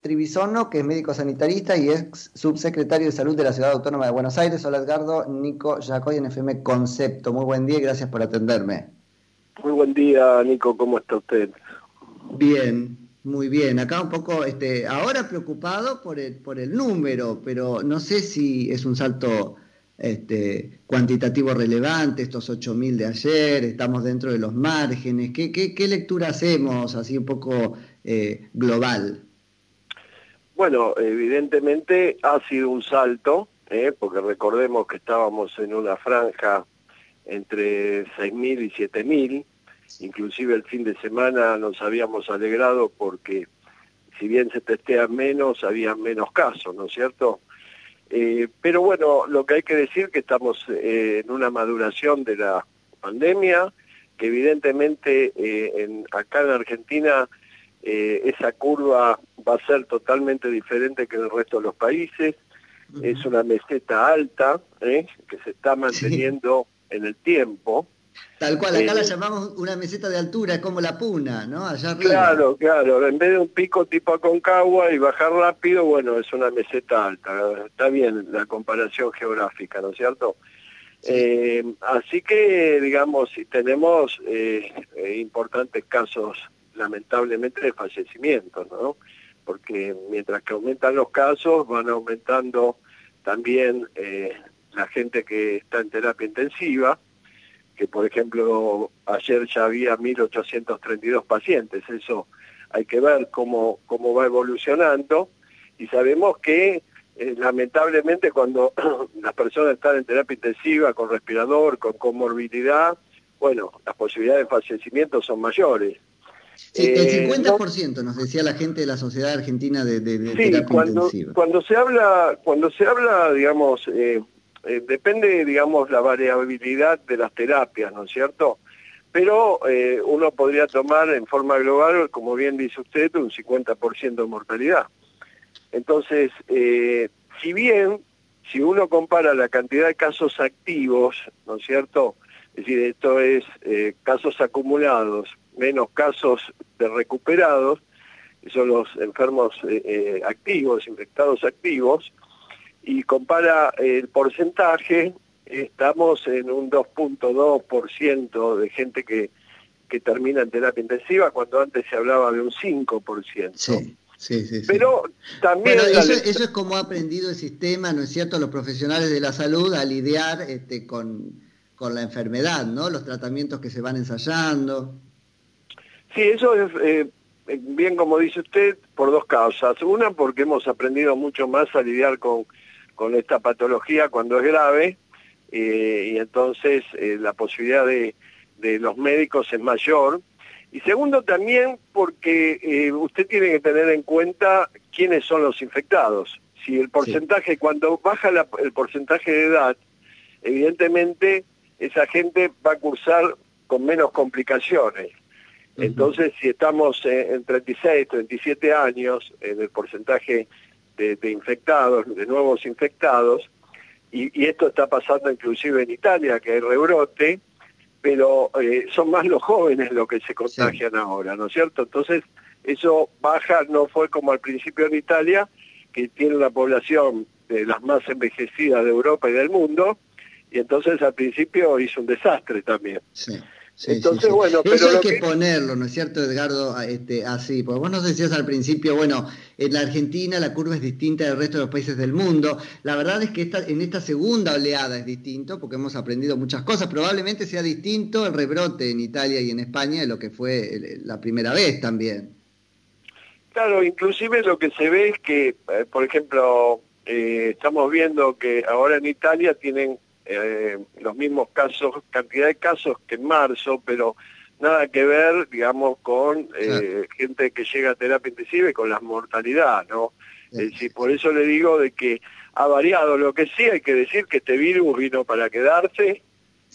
Trivisono, que es médico sanitarista y ex subsecretario de Salud de la Ciudad Autónoma de Buenos Aires. Hola Edgardo, Nico Yacoy en FM Concepto. Muy buen día y gracias por atenderme. Muy buen día, Nico, ¿cómo está usted? Bien, muy bien. Acá un poco, este, ahora preocupado por el, por el número, pero no sé si es un salto este, cuantitativo relevante, estos 8.000 de ayer, estamos dentro de los márgenes. ¿Qué, qué, qué lectura hacemos así un poco eh, global? Bueno, evidentemente ha sido un salto, ¿eh? porque recordemos que estábamos en una franja entre 6.000 y 7.000, inclusive el fin de semana nos habíamos alegrado porque si bien se testean menos, había menos casos, ¿no es cierto? Eh, pero bueno, lo que hay que decir que estamos eh, en una maduración de la pandemia, que evidentemente en, acá en Argentina esa curva va a ser totalmente diferente que en el resto de los países. Es una meseta alta ¿eh? que se está manteniendo en el tiempo. Tal cual, acá la eh, llamamos una meseta de altura, como la puna, ¿no? Allá arriba. Claro, claro, en vez de un pico tipo Aconcagua y bajar rápido, bueno, es una meseta alta. Está bien la comparación geográfica, ¿no es cierto? Eh, así que, digamos, si tenemos importantes casos, lamentablemente, de fallecimientos, ¿no? porque mientras que aumentan los casos, van aumentando también eh, la gente que está en terapia intensiva, que por ejemplo ayer ya había 1.832 pacientes, eso hay que ver cómo, cómo va evolucionando, y sabemos que eh, lamentablemente cuando las personas están en terapia intensiva, con respirador, con comorbilidad, bueno, las posibilidades de fallecimiento son mayores el 50% eh, nos decía la gente de la Sociedad Argentina de, de, sí, cuando, Cuando se habla, cuando se habla, digamos, eh, eh, depende, digamos, la variabilidad de las terapias, ¿no es cierto? Pero uno podría tomar en forma global, como bien dice usted, un 50% de mortalidad. Entonces, si bien, si uno compara la cantidad de casos activos, ¿no es cierto?, es decir, esto es casos acumulados menos casos de recuperados, que son los enfermos eh, eh, activos, infectados activos, y compara el porcentaje, estamos en un 2.2% de gente que, que termina en terapia intensiva, cuando antes se hablaba de un 5%. Sí. Sí, sí, Pero también... eso, eso, es como ha aprendido el sistema, ¿no es cierto?, los profesionales de la salud a lidiar este, con, con la enfermedad, ¿no? Los tratamientos que se van ensayando. Sí, eso es eh, bien como dice usted, por dos causas. Una, porque hemos aprendido mucho más a lidiar con, con esta patología cuando es grave, eh, y entonces eh, la posibilidad de, de, los médicos es mayor. Y segundo, también porque usted tiene que tener en cuenta quiénes son los infectados. Si el porcentaje, cuando baja el porcentaje de edad, evidentemente esa gente va a cursar con menos complicaciones. Entonces, si estamos en 36, 37 años, en el porcentaje de, infectados, de nuevos infectados, y, esto está pasando inclusive en Italia, que hay rebrote, pero eh, son más los jóvenes los que se contagian ahora, ¿no es cierto? Entonces, eso baja, no fue como al principio en Italia, que tiene una población de las más envejecidas de Europa y del mundo, y entonces al principio hizo un desastre también. Sí. Entonces, bueno, pero Eso hay que, ponerlo, ¿no es cierto, Edgardo? Este, así, porque vos nos decías al principio, bueno, en la Argentina la curva es distinta del resto de los países del mundo. La verdad es que esta, en esta segunda oleada es distinto, porque hemos aprendido muchas cosas. Probablemente sea distinto el rebrote en Italia y en España de lo que fue la primera vez también. Claro, inclusive lo que se ve es que, eh, por ejemplo, eh, estamos viendo que ahora en Italia tienen eh, los mismos casos, cantidad de casos que en marzo, pero nada que ver, digamos, con eh, gente que llega a terapia intensiva y con la mortalidad, ¿no? Es decir, por eso le digo de que ha variado. Lo que sí hay que decir que este virus vino para quedarse,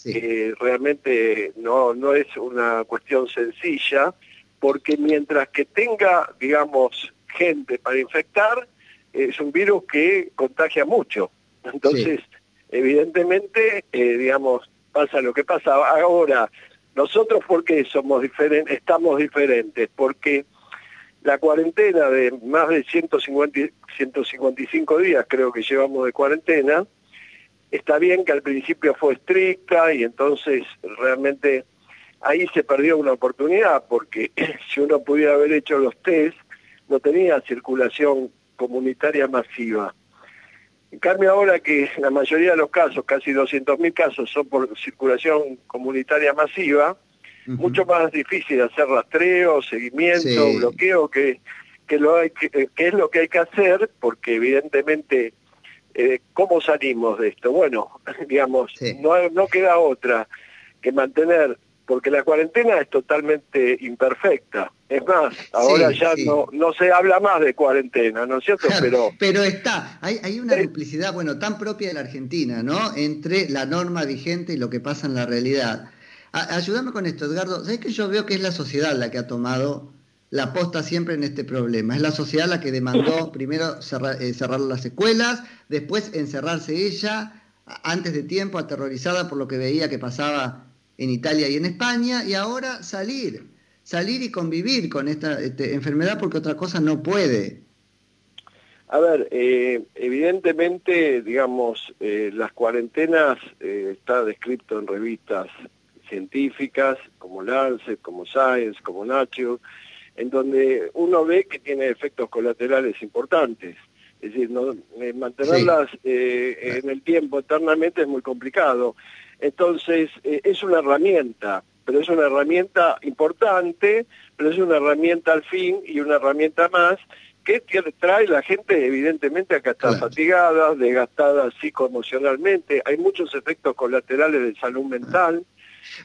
que realmente no, no es una cuestión sencilla, porque mientras que tenga, digamos, gente para infectar, es un virus que contagia mucho. Entonces, evidentemente, eh, digamos, pasa lo que pasa. Ahora, nosotros, ¿por qué somos diferentes? Estamos diferentes, porque la cuarentena de más de 150, 155 días creo que llevamos de cuarentena, está bien que al principio fue estricta y entonces realmente ahí se perdió una oportunidad porque si uno pudiera haber hecho los test, no tenía circulación comunitaria masiva. En cambio ahora que la mayoría de los casos, casi 200.000 casos, son por circulación comunitaria masiva, mucho más difícil hacer rastreo, seguimiento, bloqueo, que, que, lo hay, que, es lo que hay que hacer, porque evidentemente, eh, ¿cómo salimos de esto? Bueno, digamos, no, no queda otra que mantener porque la cuarentena es totalmente imperfecta. Es más, ahora ya No, no se habla más de cuarentena, ¿no es cierto? pero, pero está, hay, hay una duplicidad, bueno, tan propia de la Argentina, ¿no? Entre la norma vigente y lo que pasa en la realidad. ayúdame con esto, Edgardo. ¿Sabes que yo veo que es la sociedad la que ha tomado la posta siempre en este problema? Es la sociedad la que demandó primero cerrar, eh, cerrar las escuelas, después encerrarse ella, antes de tiempo, aterrorizada por lo que veía que pasaba en Italia y en España, y ahora salir, salir y convivir con esta este, enfermedad porque otra cosa no puede. A ver, eh, evidentemente, digamos, eh, las cuarentenas eh, está descrito en revistas científicas como Lancet, como Science, como Nature, en donde uno ve que tiene efectos colaterales importantes. Es decir, no, mantenerlas en el tiempo eternamente es muy complicado. Entonces, eh, es una herramienta, pero es una herramienta importante, pero es una herramienta al fin y una herramienta más que trae la gente evidentemente a que está fatigada, desgastada psicoemocionalmente, hay muchos efectos colaterales de salud mental.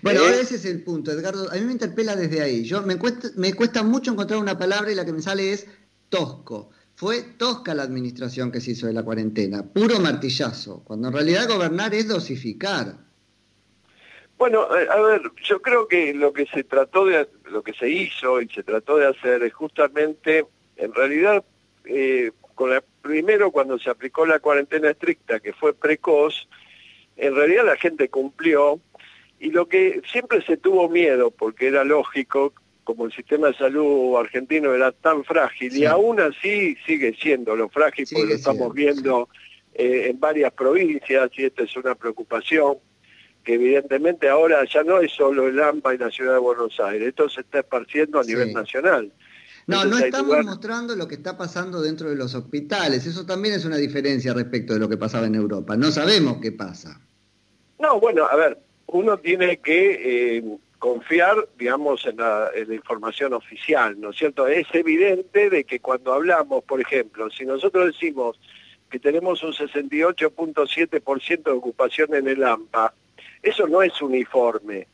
Bueno, eh, ese es el punto, Edgardo. A mí me interpela desde ahí. Yo me cuesta, me cuesta mucho encontrar una palabra y la que me sale es tosco. Fue tosca la administración que se hizo de la cuarentena, puro martillazo, cuando en realidad gobernar es dosificar. Bueno, eh, a ver, yo creo que lo que se trató de, lo que se hizo y se trató de hacer es justamente, en realidad, eh, con la, primero cuando se aplicó la cuarentena estricta, que fue precoz, en realidad la gente cumplió, y lo que siempre se tuvo miedo, porque era lógico, como el sistema de salud argentino era tan frágil, y aún así sigue siendo lo frágil, porque lo estamos viendo eh, en varias provincias, y esta es una preocupación, que evidentemente ahora ya no es solo el AMPA y la ciudad de Buenos Aires, esto se está esparciendo a nivel nacional. No, no estamos mostrando lo que está pasando dentro de los hospitales, eso también es una diferencia respecto de lo que pasaba en Europa, no sabemos qué pasa. No, bueno, a ver, uno tiene que eh, confiar, digamos, en la, en la información oficial, ¿no es cierto? Es evidente de que cuando hablamos, por ejemplo, si nosotros decimos que tenemos un 68.7% de ocupación en el AMPA, eso no es uniforme.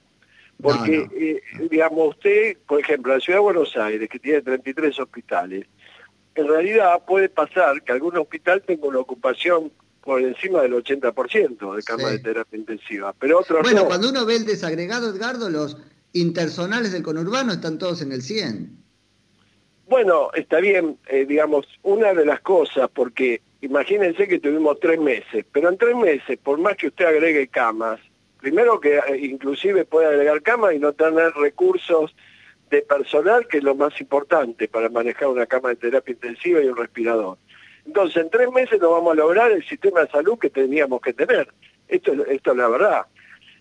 Porque, eh, digamos, usted, por ejemplo, la ciudad de Buenos Aires, que tiene 33 hospitales, en realidad puede pasar que algún hospital tenga una ocupación por encima del 80% de cama de terapia intensiva, pero otros Bueno, cuando uno ve el desagregado, Edgardo, los intersonales del conurbano están todos en el 100. Bueno, está bien, eh, digamos, una de las cosas, porque imagínense que tuvimos tres meses, pero en tres meses, por más que usted agregue camas, primero que eh, inclusive puede agregar cama y no tener recursos de personal, que es lo más importante para manejar una cama de terapia intensiva y un respirador. Entonces, en tres meses no vamos a lograr el sistema de salud que teníamos que tener. Esto, esto es la verdad.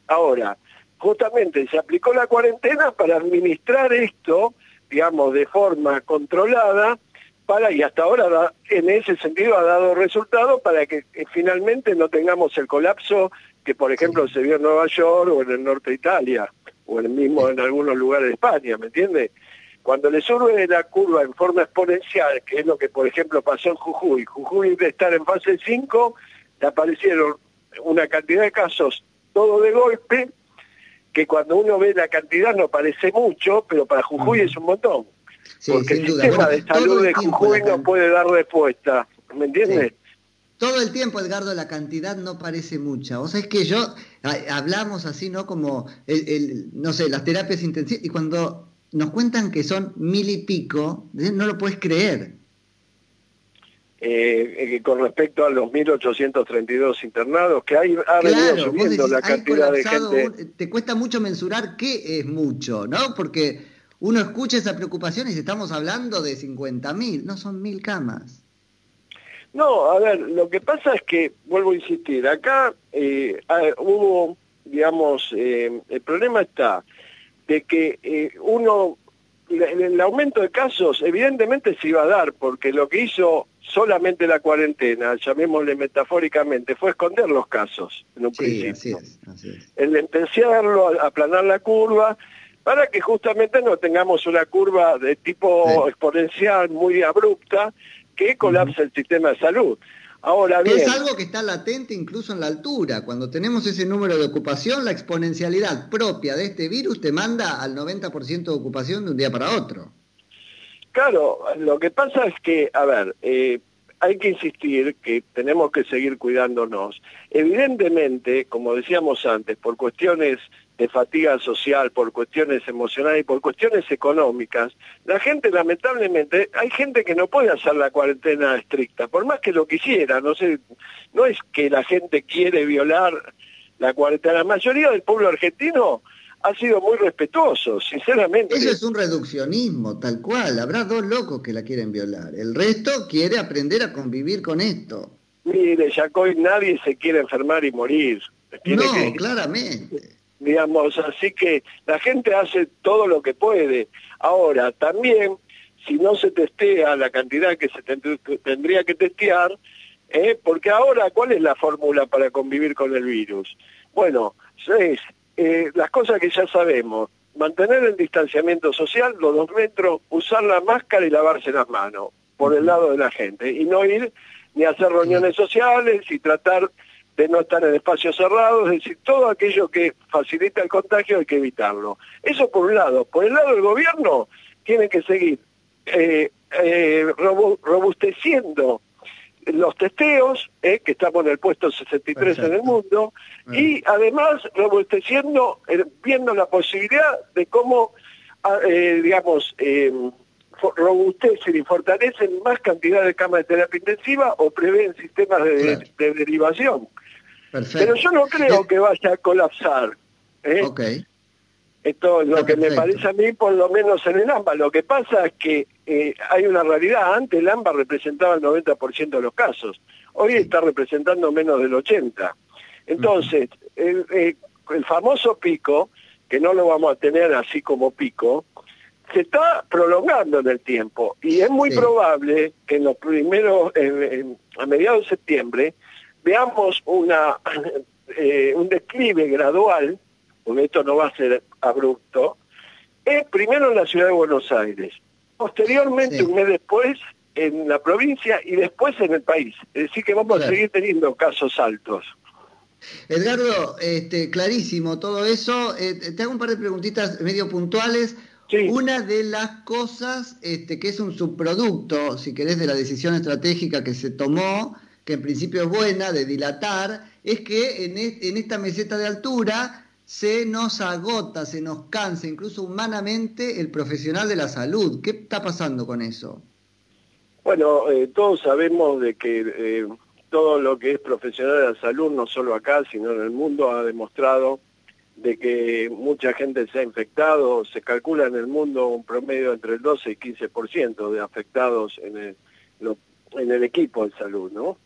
Ahora, justamente se aplicó la cuarentena para administrar esto, digamos, de forma controlada, para, y hasta ahora en ese sentido ha dado resultado para que finalmente no tengamos el colapso que por ejemplo se vio en Nueva York o en el norte de Italia, o en mismo en algunos lugares de España, ¿me entiende? Cuando le sube la curva en forma exponencial, que es lo que por ejemplo pasó en Jujuy, Jujuy de estar en fase 5, le aparecieron una cantidad de casos todo de golpe, que cuando uno ve la cantidad no parece mucho, pero para Jujuy es un montón. porque el sistema de salud de Jujuy no puede dar respuesta, ¿me entiendes? todo el tiempo, Edgardo, la cantidad no parece mucha. O sea, es que yo, hablamos así, ¿no? Como, el, no sé, las terapias intensivas, y cuando nos cuentan que son mil y pico, no lo puedes creer. Eh, eh con respecto a los 1.832 internados, que hay, ha venido subiendo la cantidad de gente... Te cuesta mucho mensurar qué es mucho, ¿no? Porque uno escucha esa preocupación y estamos hablando de 50.000, no son mil camas. No, a ver, lo que pasa es que, vuelvo a insistir, acá eh, hubo, digamos, el problema está de que eh, uno, el, aumento de casos evidentemente se iba a dar, porque lo que hizo solamente la cuarentena, llamémosle metafóricamente, fue esconder los casos en un principio. Así es, así es. El empezarlo, aplanar la curva, para que justamente no tengamos una curva de tipo exponencial muy abrupta que colapse el sistema de salud. Ahora bien, es algo que está latente incluso en la altura. Cuando tenemos ese número de ocupación, la exponencialidad propia de este virus te manda al 90% de ocupación de un día para otro. Claro, lo que pasa es que, a ver, eh, hay que insistir que tenemos que seguir cuidándonos. Evidentemente, como decíamos antes, por cuestiones de fatiga social, por cuestiones emocionales y por cuestiones económicas, la gente lamentablemente, hay gente que no puede hacer la cuarentena estricta, por más que lo quisiera, no sé, no es que la gente quiere violar la cuarentena, la mayoría del pueblo argentino ha sido muy respetuoso, sinceramente. Eso es un reduccionismo, tal cual, habrá dos locos que la quieren violar, el resto quiere aprender a convivir con esto. Mire, Jacoy, nadie se quiere enfermar y morir. no, claramente digamos, así que la gente hace todo lo que puede. Ahora, también, si no se testea la cantidad que se tendría que testear, ¿eh? porque ahora, ¿cuál es la fórmula para convivir con el virus? Bueno, es eh, las cosas que ya sabemos, mantener el distanciamiento social, los dos metros, usar la máscara y lavarse las manos por el lado de la gente, y no ir ni a hacer reuniones sociales y tratar de no estar en espacios cerrados, es decir, todo aquello que facilita el contagio hay que evitarlo. Eso por un lado. Por el lado del gobierno, tiene que seguir eh, eh, robusteciendo los testeos, eh, que estamos en el puesto 63 en el mundo, y además robusteciendo, viendo la posibilidad de cómo, ah, digamos, robustecen y fortalecen más cantidad de camas de terapia intensiva o prevén sistemas de derivación. Pero yo no creo eh, que vaya a colapsar. ¿eh? Esto es lo que me parece a mí, por lo menos en el AMBA. Lo que pasa es que eh, hay una realidad. Antes el AMBA representaba el 90% de los casos. Hoy está representando menos del 80%. Entonces, el, el famoso pico, que no lo vamos a tener así como pico, se está prolongando en el tiempo y es muy probable que en los primeros, a mediados de septiembre, veamos una, eh, un declive gradual, porque esto no va a ser abrupto, es primero en la ciudad de Buenos Aires, posteriormente un mes después en la provincia y después en el país. Es decir, que vamos a seguir teniendo casos altos. Edgardo, este, clarísimo todo eso. Eh, te hago un par de preguntitas medio puntuales. Una de las cosas este, que es un subproducto, si querés, de la decisión estratégica que se tomó que en principio es buena, de dilatar, es que en, esta meseta de altura se nos agota, se nos cansa, incluso humanamente, el profesional de la salud. ¿Qué está pasando con eso? Bueno, eh, todos sabemos de que eh, todo lo que es profesional de la salud, no solo acá, sino en el mundo, ha demostrado de que mucha gente se ha infectado, se calcula en el mundo un promedio entre el 12 y 15% de afectados en el, en el equipo de salud, ¿no?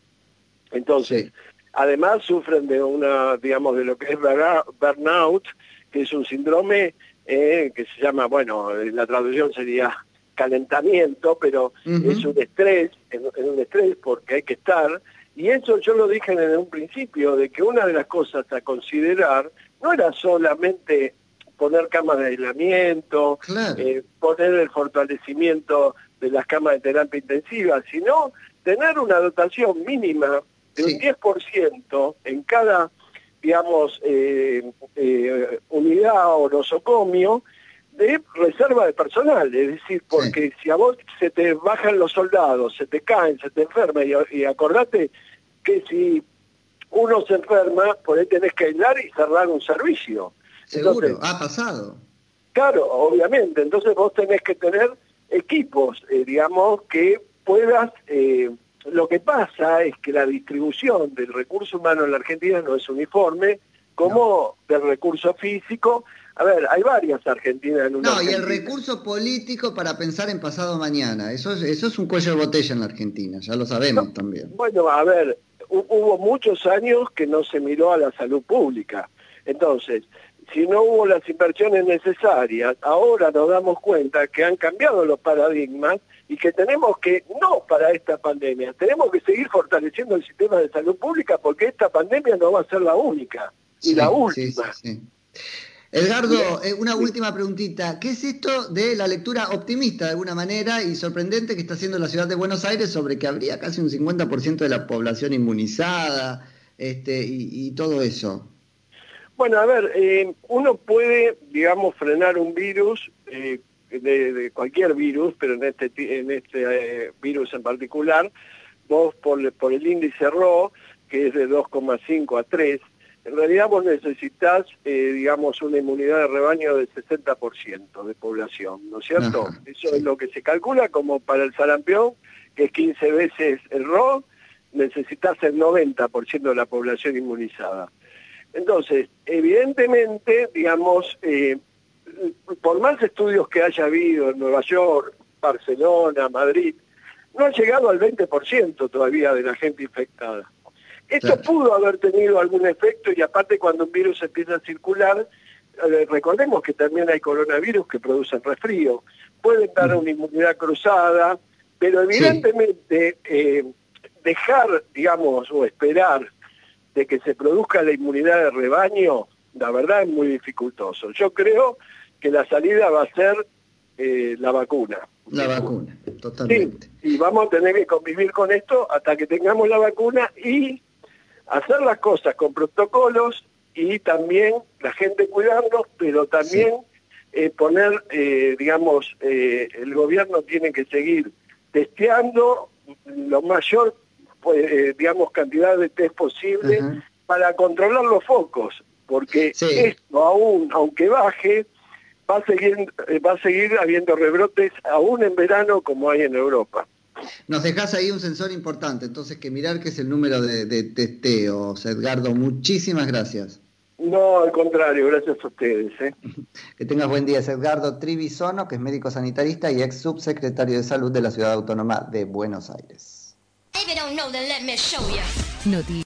Entonces, además sufren de una, digamos, de lo que es burnout, que es un síndrome eh, que se llama, bueno, la traducción sería calentamiento, pero es un estrés, es, un estrés porque hay que estar, y eso yo lo dije en un principio, de que una de las cosas a considerar no era solamente poner camas de aislamiento, eh, poner el fortalecimiento de las camas de terapia intensiva, sino tener una dotación mínima de un 10% en cada, digamos, eh, eh, unidad o nosocomio de reserva de personal, es decir, porque si a vos se te bajan los soldados, se te caen, se te enferma, y, acordate que si uno se enferma, por ahí tenés que aislar y cerrar un servicio. Seguro, ha pasado. Claro, obviamente, entonces vos tenés que tener equipos, eh, digamos, que puedas lo que pasa es que la distribución del recurso humano en la Argentina no es uniforme, como del recurso físico. A ver, hay varias Argentinas en una. No, y el recurso político para pensar en pasado mañana. Eso es, eso es un cuello de botella en la Argentina, ya lo sabemos también. Bueno, a ver, hubo muchos años que no se miró a la salud pública. Entonces, si no hubo las inversiones necesarias, ahora nos damos cuenta que han cambiado los paradigmas y que tenemos que, no para esta pandemia, tenemos que seguir fortaleciendo el sistema de salud pública porque esta pandemia no va a ser la única y la última. Edgardo, eh, una última preguntita. ¿Qué es esto de la lectura optimista de alguna manera y sorprendente que está haciendo la ciudad de Buenos Aires sobre que habría casi un 50% de la población inmunizada este, y todo eso? Bueno, a ver, eh, uno puede, digamos, frenar un virus, eh, de, cualquier virus, pero en este, en este eh, virus en particular, vos por, por el índice RO, que es de 2,5 a 3, en realidad vos necesitas, digamos, una inmunidad de rebaño del 60% de población, ¿no es cierto? Eso es lo que se calcula como para el sarampión, que es 15 veces el RO, necesitas el 90% de la población inmunizada. Entonces, evidentemente, digamos, eh, por más estudios que haya habido en Nueva York, Barcelona, Madrid, no ha llegado al 20% todavía de la gente infectada. Esto pudo haber tenido algún efecto y aparte cuando un virus empieza a circular, eh, recordemos que también hay coronavirus que producen resfrío, pueden dar una inmunidad cruzada, pero evidentemente eh, dejar, digamos, o esperar de que se produzca la inmunidad de rebaño, la verdad es muy dificultoso. Yo creo que la salida va a ser eh, la vacuna. La vacuna, totalmente. y vamos a tener que convivir con esto hasta que tengamos la vacuna y hacer las cosas con protocolos y también la gente cuidarnos, pero también eh, poner, eh, digamos, el gobierno tiene que seguir testeando lo mayor pues, digamos, cantidad de test posible para controlar los focos, porque esto aún, aunque baje, va a seguir, eh, va a seguir habiendo rebrotes aún en verano como hay en Europa. Nos dejas ahí un sensor importante, entonces que mirar que es el número de, de testeos. Edgardo, muchísimas gracias. No, al contrario, gracias a ustedes. ¿eh? Que tengas buen día. Es Edgardo Trivisono, que es médico sanitarista y ex subsecretario de Salud de la Ciudad Autónoma de Buenos Aires.